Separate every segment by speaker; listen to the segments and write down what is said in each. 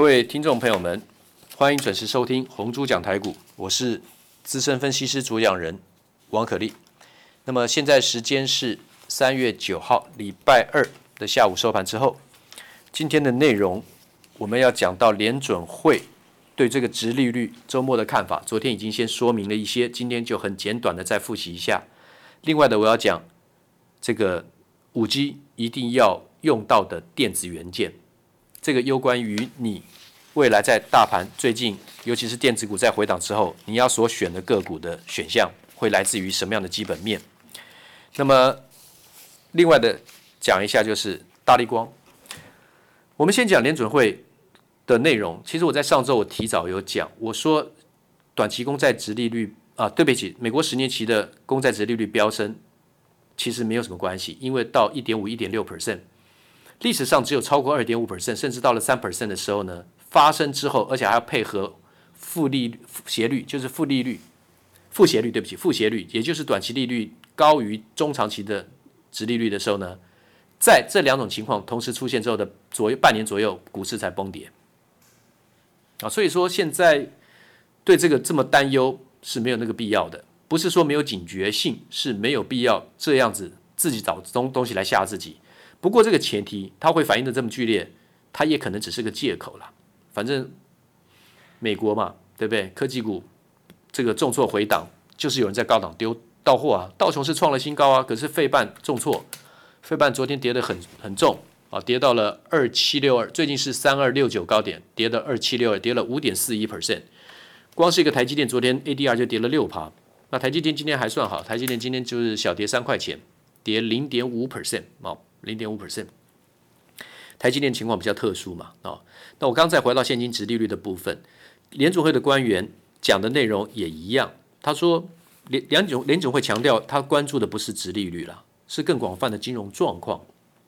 Speaker 1: 各位听众朋友们，欢迎准时收听红猪讲台股，我是资深分析师主讲人王可立。那么现在时间是三月九号礼拜二的下午收盘之后，今天的内容我们要讲到联准会对这个殖利率周末的看法。昨天已经先说明了一些，今天就很简短的再复习一下。另外的我要讲这个五 G 一定要用到的电子元件。这个攸关于你未来在大盘最近，尤其是电子股在回档之后，你要所选的个股的选项会来自于什么样的基本面？那么，另外的讲一下就是大立光。我们先讲联准会的内容。其实我在上周我提早有讲，我说短期公债殖利率啊，对不起，美国十年期的公债殖利率飙升，其实没有什么关系，因为到一点五、一点六 percent。历史上只有超过二点五 percent，甚至到了三 percent 的时候呢，发生之后，而且还要配合负利斜率，就是负利率、负斜率，对不起，负斜率，也就是短期利率高于中长期的殖利率的时候呢，在这两种情况同时出现之后的左右半年左右，股市才崩跌。啊，所以说现在对这个这么担忧是没有那个必要的，不是说没有警觉性，是没有必要这样子自己找东东西来吓自己。不过这个前提，它会反应的这么剧烈，它也可能只是个借口了。反正美国嘛，对不对？科技股这个重挫回档，就是有人在高档丢到货啊。道琼斯创了新高啊，可是费半重挫，费半昨天跌得很很重啊，跌到了二七六二，最近是三二六九高点，跌到二七六二，跌了五点四一 percent。光是一个台积电，昨天 ADR 就跌了六趴。那台积电今天还算好，台积电今天就是小跌三块钱，跌零点五 percent 啊。零点五 percent，台积电情况比较特殊嘛，哦，那我刚再回到现金殖利率的部分，联准会的官员讲的内容也一样，他说联联总联总会强调他关注的不是殖利率啦，是更广泛的金融状况，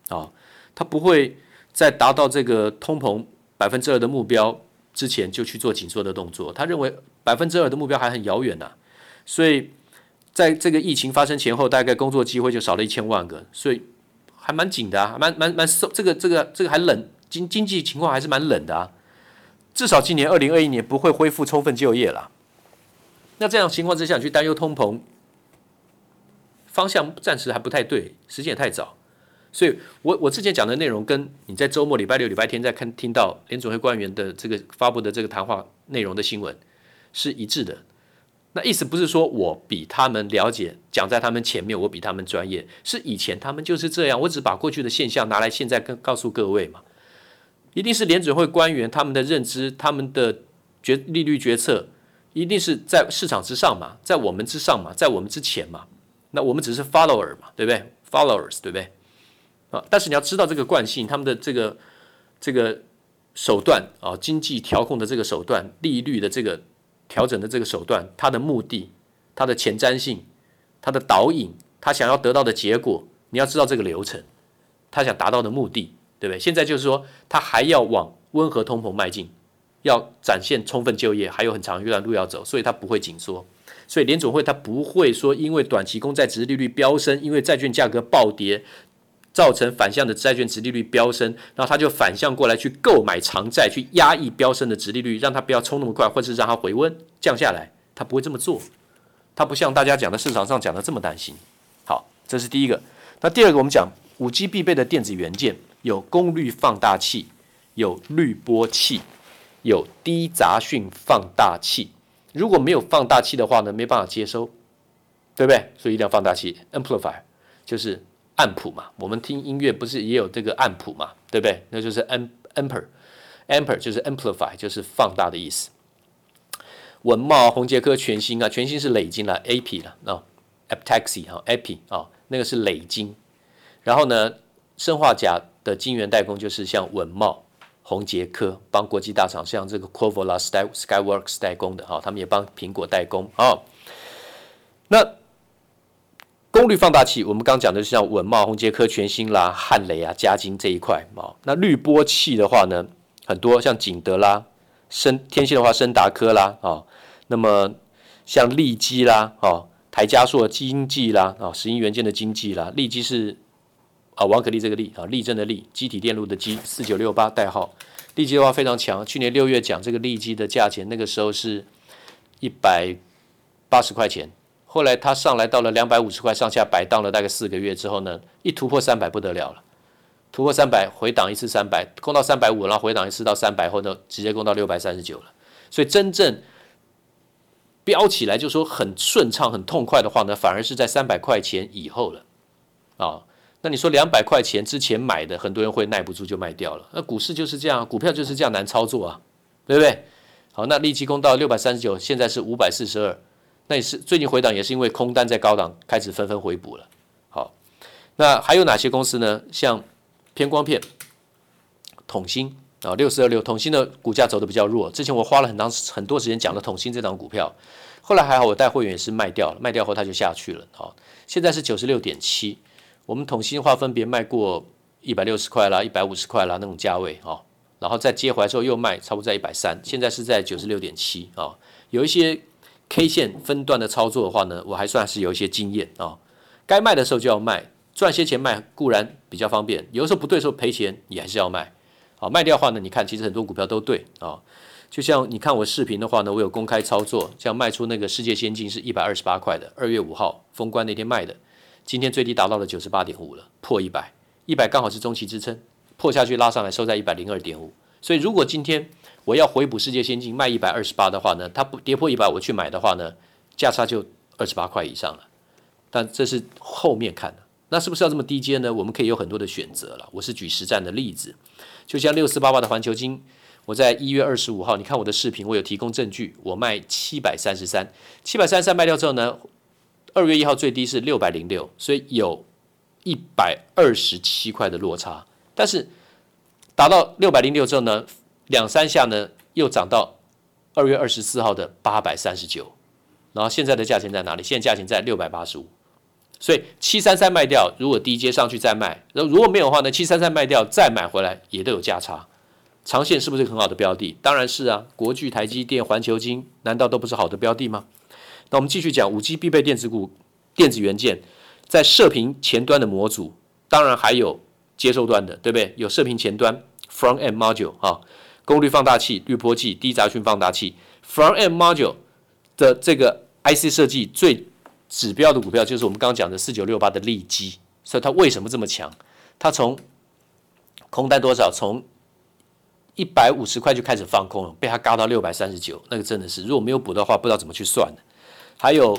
Speaker 1: 啊，他不会在达到这个通膨百分之二的目标之前就去做紧缩的动作，他认为百分之二的目标还很遥远呐，所以在这个疫情发生前后，大概工作机会就少了一千万个，所以。还蛮紧的啊，蛮蛮蛮受这个这个这个还冷经经济情况还是蛮冷的啊，至少今年二零二一年不会恢复充分就业了。那这样情况之下，去担忧通膨，方向暂时还不太对，时间也太早。所以我我之前讲的内容，跟你在周末礼拜六、礼拜天在看听到联准会官员的这个发布的这个谈话内容的新闻是一致的。那意思不是说我比他们了解，讲在他们前面，我比他们专业，是以前他们就是这样，我只把过去的现象拿来现在跟告诉各位嘛。一定是联准会官员他们的认知，他们的决利率决策，一定是在市场之上嘛，在我们之上嘛，在我们之前嘛。那我们只是 follower 嘛，对不对？followers 对不对？啊，但是你要知道这个惯性，他们的这个这个手段啊，经济调控的这个手段，利率的这个。调整的这个手段，它的目的、它的前瞻性、它的导引，他想要得到的结果，你要知道这个流程，他想达到的目的，对不对？现在就是说，他还要往温和通膨迈进，要展现充分就业，还有很长一段路要走，所以他不会紧缩。所以联总会他不会说，因为短期公债殖利率飙升，因为债券价格暴跌。造成反向的债券殖利率飙升，然后他就反向过来去购买长债，去压抑飙升的殖利率，让它不要冲那么快，或者是让它回温降下来。他不会这么做，他不像大家讲的市场上讲的这么担心。好，这是第一个。那第二个，我们讲五 G 必备的电子元件有功率放大器、有滤波器、有低杂讯放大器。如果没有放大器的话呢，没办法接收，对不对？所以一定要放大器，amplifier 就是。暗谱嘛，我们听音乐不是也有这个暗谱嘛，对不对？那就是 ampere，ampere 就是 amplify，就是放大的意思。文茂、宏捷科、全新啊，全新是累金了，AP 了啊 a p t a x i 哈，AP 啊，那个是累金。然后呢，生化甲的晶圆代工就是像文茂、宏捷科帮国际大厂，像这个 Qorvo 啦、Sky Skyworks 代工的哈，他们也帮苹果代工啊。那功率放大器，我们刚讲的是像稳茂、宏捷科、全新啦、汉磊啊、嘉金这一块啊。那滤波器的话呢，很多像景德啦、深天线的话，升达科啦啊。那么像利基啦啊，台嘉硕、精济啦啊，石英元件的经济啦，利基是啊王可立这个利啊，立正的立，积体电路的积，四九六八代号。利基的话非常强，去年六月讲这个利基的价钱，那个时候是一百八十块钱，后来它上来到了两百五十块上下摆荡了大概四个月之后呢，一突破三百不得了了，突破三百回档一次三百，攻到三百五，然后回档一次到三百，后呢直接攻到六百三十九了。所以真正飙起来就说很顺畅、很痛快的话呢，反而是在三百块钱以后了啊。那你说两百块钱之前买的，很多人会耐不住就卖掉了。那股市就是这样，股票就是这样难操作啊，对不对？好，那利基攻到六百三十九，现在是五百四十二，那也是最近回档也是因为空单在高档开始纷纷回补了。好，那还有哪些公司呢？像偏光片、统芯啊，六四二六，统芯的股价走的比较弱。之前我花了很长很多时间讲了统芯这档股票，后来还好，我带会员也是卖掉了，卖掉后它就下去了。好，现在是九十六点七。我们统芯的话分别卖过一百六十块啦、一百五十块啦那种价位啊，然后再接回来之后又卖，差不多在一百三，现在是在九十六点七啊。有一些 K 线分段的操作的话呢，我还算是有一些经验啊。该卖的时候就要卖，赚些钱卖固然比较方便，有的时候不对的时候赔钱也还是要卖。好，卖掉的话呢，你看其实很多股票都对啊。就像你看我视频的话呢，我有公开操作，像卖出那个世界先进是一百二十八块的，二月五号封关那天卖的。今天最低达到了九十八点五了，破一百，一百刚好是中期支撑，破下去拉上来收在一百零二点五。所以如果今天我要回补世界先进卖一百二十八的话呢，它不跌破一百我去买的话呢，价差就二十八块以上了。但这是后面看的，那是不是要这么低阶呢？我们可以有很多的选择了。我是举实战的例子，就像六四八八的环球金，我在一月二十五号，你看我的视频，我有提供证据，我卖七百三十三，七百三十三卖掉之后呢，二月一号最低是六百零六，所以有一百二十七块的落差。但是达到六百零六之后呢，两三下呢又涨到二月二十四号的八百三十九，然后现在的价钱在哪里？现在价钱在六百八十五。所以七三三卖掉，如果低阶上去再卖，那如果没有的话呢，七三三卖掉再买回来也都有价差。长线是不是很好的标的？当然是啊，国巨、台积电、环球晶，难道都不是好的标的吗？那我们继续讲五 G 必备电子股、电子元件，在射频前端的模组，当然还有接收端的，对不对？有射频前端 front end module 啊，功率放大器、滤波器、低杂讯放大器 front end module 的这个 IC 设计最指标的股票，就是我们刚刚讲的四九六八的利基。所以它为什么这么强？它从空单多少？从一百五十块就开始放空了，被它嘎到六百三十九，那个真的是如果没有补的话，不知道怎么去算的。还有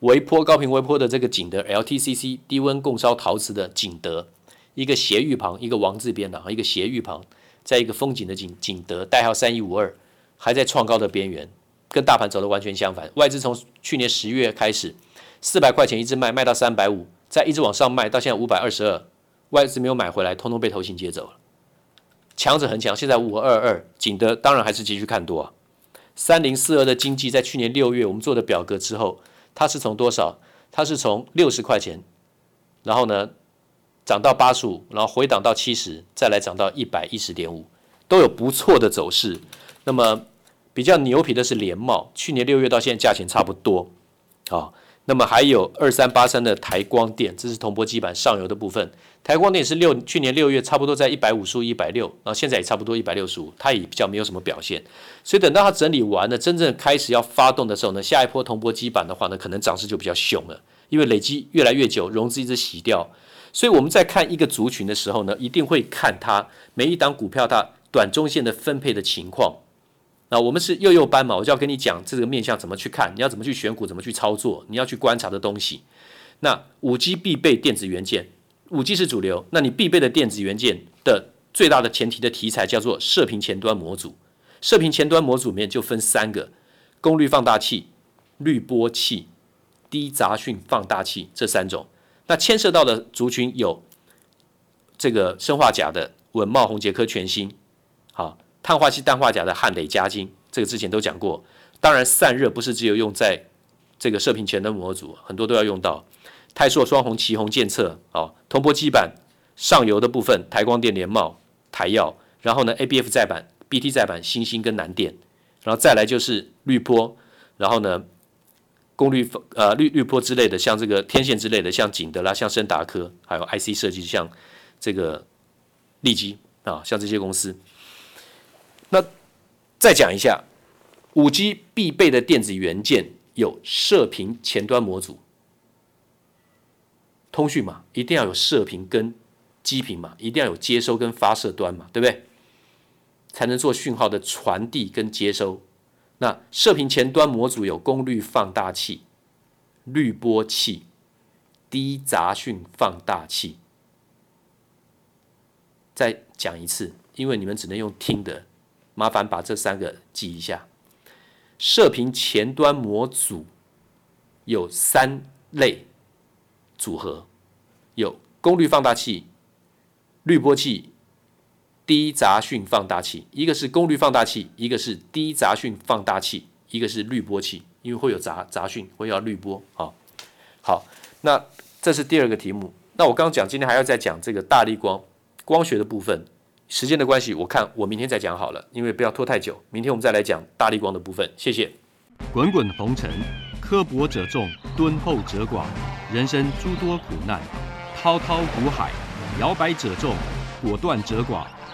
Speaker 1: 微波高频微波的这个景德 LTCC 低温共烧陶瓷的景德，一个斜玉旁，一个王字边的，一个斜玉旁，在一个风景的景景德，代号三一五二，还在创高的边缘，跟大盘走的完全相反。外资从去年十月开始，四百块钱一直卖，卖到三百五，再一直往上卖，到现在五百二十二，外资没有买回来，通通被投行接走了。强者恒强，现在五二二，景德当然还是继续看多。三零四二的经济在去年六月我们做的表格之后，它是从多少？它是从六十块钱，然后呢涨到八十五，然后回档到七十，再来涨到一百一十点五，都有不错的走势。那么比较牛皮的是联茂，去年六月到现在价钱差不多，啊。那么还有二三八三的台光电，这是铜箔基板上游的部分。台光电是六去年六月差不多在一百五十五、一百六，然后现在也差不多一百六十五，它也比较没有什么表现。所以等到它整理完了，真正开始要发动的时候呢，下一波铜箔基板的话呢，可能涨势就比较凶了，因为累积越来越久，融资一直洗掉。所以我们在看一个族群的时候呢，一定会看它每一档股票它短中线的分配的情况。那我们是幼幼班嘛，我就要跟你讲这个面向怎么去看，你要怎么去选股，怎么去操作，你要去观察的东西。那五 G 必备电子元件，五 G 是主流，那你必备的电子元件的最大的前提的题材叫做射频前端模组。射频前端模组里面就分三个：功率放大器、滤波器、低杂讯放大器这三种。那牵涉到的族群有这个砷化镓的稳懋、宏杰科、全新，好。碳化硅、氮化钾的汉磊、嘉晶，这个之前都讲过。当然，散热不是只有用在这个射频前端模组，很多都要用到。泰硕、双红、奇鋐、健策，哦，铜箔基板上游的部分，台光电、联茂、台耀，然后呢，ABF 载板、BT 载板、星星跟南电，然后再来就是滤波，然后呢，功率呃滤滤波之类的，像这个天线之类的，像景德啦，像升达科，还有 IC 设计，像这个利基啊，像这些公司。那再讲一下，五 G 必备的电子元件有射频前端模组，通讯嘛，一定要有射频跟基频嘛，一定要有接收跟发射端嘛，对不对？才能做讯号的传递跟接收。那射频前端模组有功率放大器、滤波器、低杂讯放大器。再讲一次，因为你们只能用听的，麻烦把这三个记一下。射频前端模组有三类组合，有功率放大器、滤波器。低杂讯放大器，一个是功率放大器，一个是低杂讯放大器，一个是滤波器，因为会有杂杂讯，会要滤波啊。好，那这是第二个题目。那我刚讲，今天还要再讲这个大力光光学的部分。时间的关系，我看我明天再讲好了，因为不要拖太久。明天我们再来讲大力光的部分。谢谢。
Speaker 2: 滚滚红尘，刻薄者众，敦厚者寡；人生诸多苦难，滔滔苦海，摇摆者众，果断者寡。